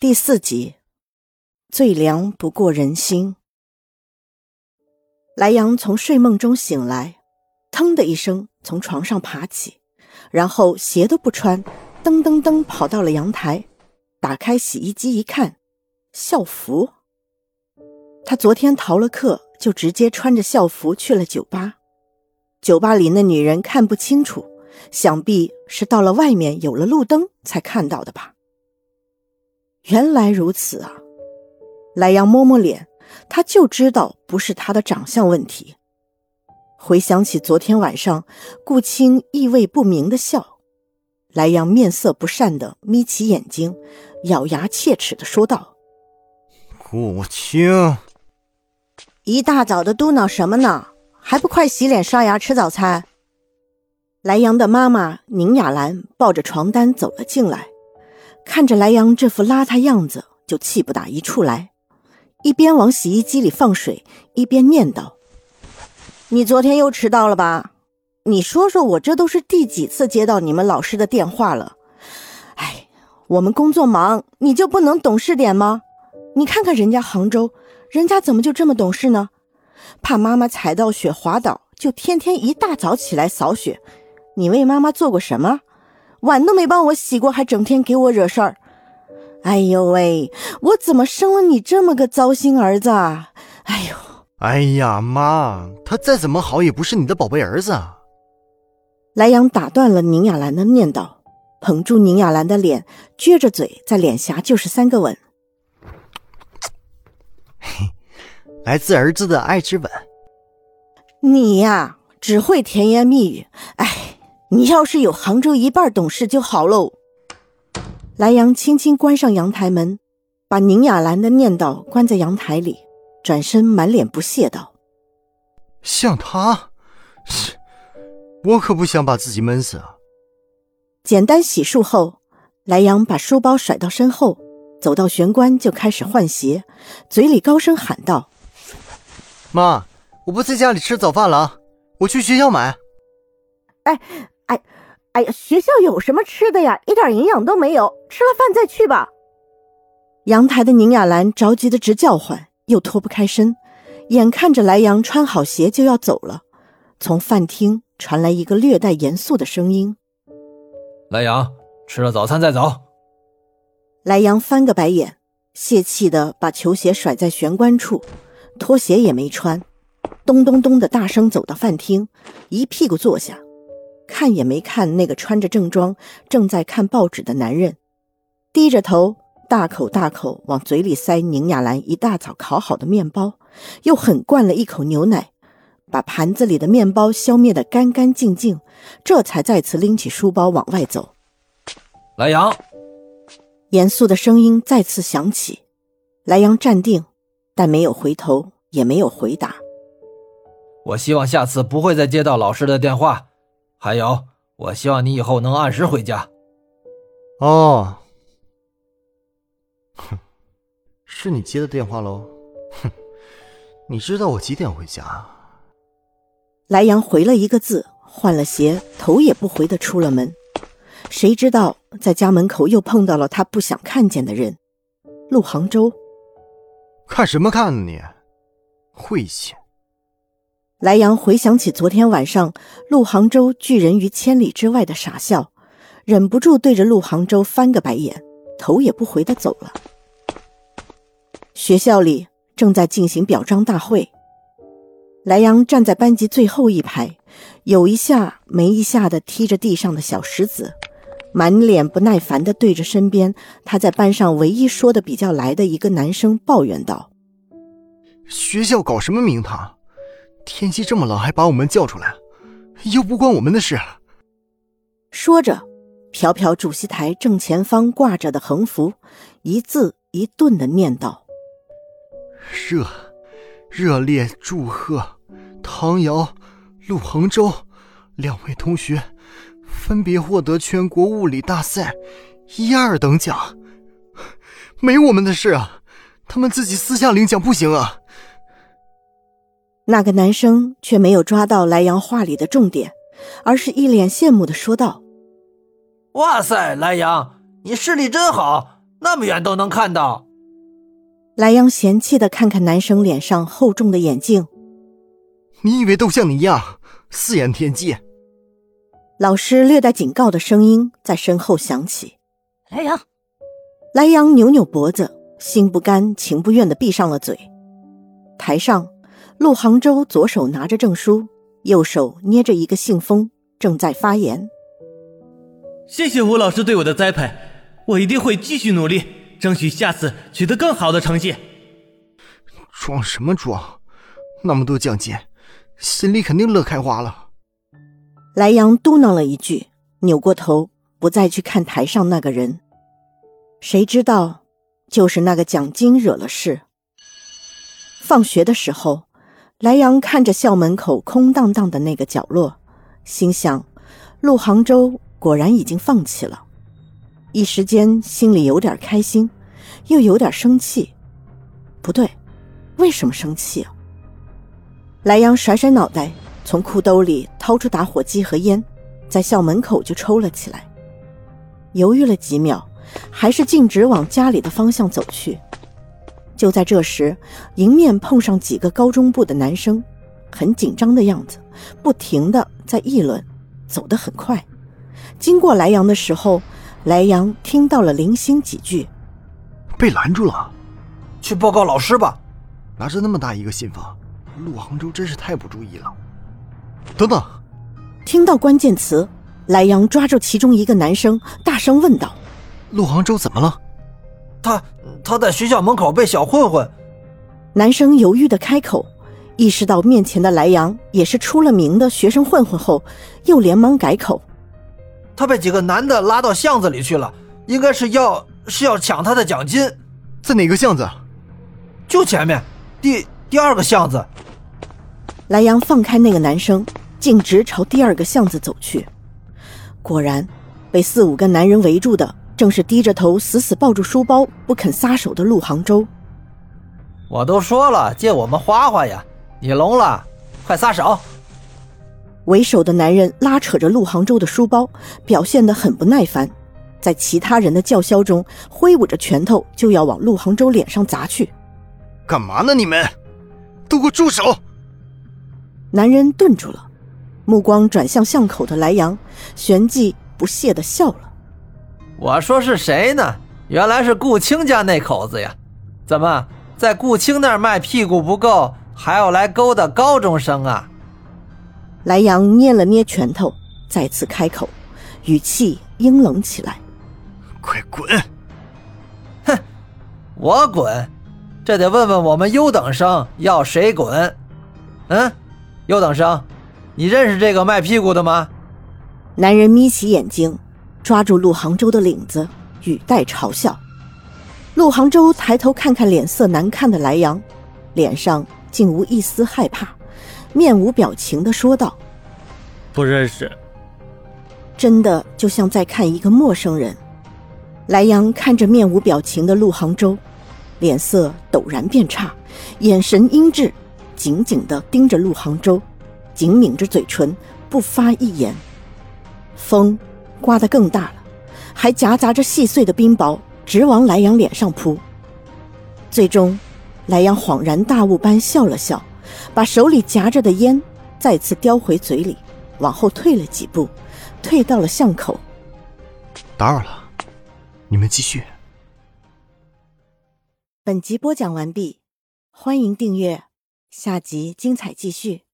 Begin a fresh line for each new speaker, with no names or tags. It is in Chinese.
第四集，最凉不过人心。莱阳从睡梦中醒来，腾的一声从床上爬起，然后鞋都不穿，噔噔噔跑到了阳台，打开洗衣机一看，校服。他昨天逃了课，就直接穿着校服去了酒吧。酒吧里那女人看不清楚，想必是到了外面有了路灯才看到的吧。原来如此啊！莱阳摸摸脸，他就知道不是他的长相问题。回想起昨天晚上顾青意味不明的笑，莱阳面色不善的眯起眼睛，咬牙切齿的说道：“
顾青，
一大早的嘟囔什么呢？还不快洗脸刷牙吃早餐！”莱阳的妈妈宁雅兰抱着床单走了进来。看着莱阳这副邋遢样子，就气不打一处来，一边往洗衣机里放水，一边念叨：“你昨天又迟到了吧？你说说我这都是第几次接到你们老师的电话了？哎，我们工作忙，你就不能懂事点吗？你看看人家杭州，人家怎么就这么懂事呢？怕妈妈踩到雪滑倒，就天天一大早起来扫雪。你为妈妈做过什么？”碗都没帮我洗过，还整天给我惹事儿。哎呦喂，我怎么生了你这么个糟心儿子？啊？哎呦，
哎呀妈，他再怎么好也不是你的宝贝儿子。
莱阳打断了宁雅兰的念叨，捧住宁雅兰的脸，撅着嘴在脸颊就是三个吻。
嘿，来自儿子的爱之吻。
你呀，只会甜言蜜语。哎。你要是有杭州一半懂事就好喽。莱阳轻轻关上阳台门，把宁雅兰的念叨关在阳台里，转身满脸不屑道：“
像他，我可不想把自己闷死啊。”
简单洗漱后，莱阳把书包甩到身后，走到玄关就开始换鞋，嘴里高声喊道：“
妈，我不在家里吃早饭了，我去学校买。”
哎。哎，哎呀，学校有什么吃的呀？一点营养都没有，吃了饭再去吧。阳台的宁雅兰着急的直叫唤，又脱不开身，眼看着莱阳穿好鞋就要走了，从饭厅传来一个略带严肃的声音：“
莱阳，吃了早餐再走。”
莱阳翻个白眼，泄气的把球鞋甩在玄关处，拖鞋也没穿，咚咚咚的大声走到饭厅，一屁股坐下。看也没看那个穿着正装正在看报纸的男人，低着头，大口大口往嘴里塞宁雅兰一大早烤好的面包，又狠灌了一口牛奶，把盘子里的面包消灭得干干净净，这才再次拎起书包往外走。
莱阳，
严肃的声音再次响起。莱阳站定，但没有回头，也没有回答。
我希望下次不会再接到老师的电话。还有，我希望你以后能按时回家。
哦，哼，是你接的电话喽？哼，你知道我几点回家？
莱阳回了一个字，换了鞋，头也不回的出了门。谁知道在家门口又碰到了他不想看见的人——陆杭州。
看什么看呢？你晦气！
莱阳回想起昨天晚上陆杭州拒人于千里之外的傻笑，忍不住对着陆杭州翻个白眼，头也不回的走了。学校里正在进行表彰大会，莱阳站在班级最后一排，有一下没一下的踢着地上的小石子，满脸不耐烦的对着身边他在班上唯一说的比较来的一个男生抱怨道：“
学校搞什么名堂？”天气这么冷，还把我们叫出来，又不关我们的事。
说着，瞟瞟主席台正前方挂着的横幅，一字一顿的念道：“
热，热烈祝贺唐瑶、陆恒洲两位同学分别获得全国物理大赛一二等奖。没我们的事啊，他们自己私下领奖不行啊。”
那个男生却没有抓到莱阳话里的重点，而是一脸羡慕的说道：“
哇塞，莱阳，你视力真好，那么远都能看到。
莱阳嫌弃的看看男生脸上厚重的眼镜，
你以为都像你一样四眼天机？
老师略带警告的声音在身后响起。
莱阳，
莱阳扭扭脖子，心不甘情不愿的闭上了嘴。台上，陆杭州左手拿着证书，右手捏着一个信封，正在发言。
谢谢吴老师对我的栽培，我一定会继续努力。争取下次取得更好的成绩。
装什么装？那么多奖金，心里肯定乐开花了。
莱阳嘟囔了一句，扭过头，不再去看台上那个人。谁知道，就是那个奖金惹了事。放学的时候，莱阳看着校门口空荡荡的那个角落，心想：陆杭州果然已经放弃了。一时间心里有点开心，又有点生气。不对，为什么生气啊？莱阳甩甩脑袋，从裤兜里掏出打火机和烟，在校门口就抽了起来。犹豫了几秒，还是径直往家里的方向走去。就在这时，迎面碰上几个高中部的男生，很紧张的样子，不停的在议论，走得很快。经过莱阳的时候。莱阳听到了零星几句，
被拦住了，
去报告老师吧。
拿着那么大一个信封，陆杭州真是太不注意了。等等，
听到关键词，莱阳抓住其中一个男生，大声问道：“
陆杭州怎么了？”
他他在学校门口被小混混。
男生犹豫的开口，意识到面前的莱阳也是出了名的学生混混后，又连忙改口。
他被几个男的拉到巷子里去了，应该是要是要抢他的奖金，
在哪个巷子？
就前面，第第二个巷子。
莱阳放开那个男生，径直朝第二个巷子走去。果然，被四五个男人围住的，正是低着头、死死抱住书包不肯撒手的陆杭州。
我都说了，借我们花花呀！你聋了？快撒手！
为首的男人拉扯着陆杭州的书包，表现得很不耐烦，在其他人的叫嚣中，挥舞着拳头就要往陆杭州脸上砸去。
干嘛呢？你们都给我住手！
男人顿住了，目光转向巷口的莱阳，旋即不屑地笑了。
我说是谁呢？原来是顾青家那口子呀！怎么在顾青那儿卖屁股不够，还要来勾搭高中生啊？
莱阳捏了捏拳头，再次开口，语气阴冷起来：“
快滚！”“
哼，我滚？这得问问我们优等生要谁滚。”“嗯，优等生，你认识这个卖屁股的吗？”
男人眯起眼睛，抓住陆杭州的领子，语带嘲笑。陆杭州抬头看看脸色难看的莱阳，脸上竟无一丝害怕。面无表情的说道：“
不认识。”
真的就像在看一个陌生人。莱阳看着面无表情的陆杭州，脸色陡然变差，眼神阴鸷，紧紧的盯着陆杭州，紧抿着嘴唇，不发一言。风刮得更大了，还夹杂着细碎的冰雹，直往莱阳脸上扑。最终，莱阳恍然大悟般笑了笑。把手里夹着的烟再次叼回嘴里，往后退了几步，退到了巷口。
打扰了，你们继续。
本集播讲完毕，欢迎订阅，下集精彩继续。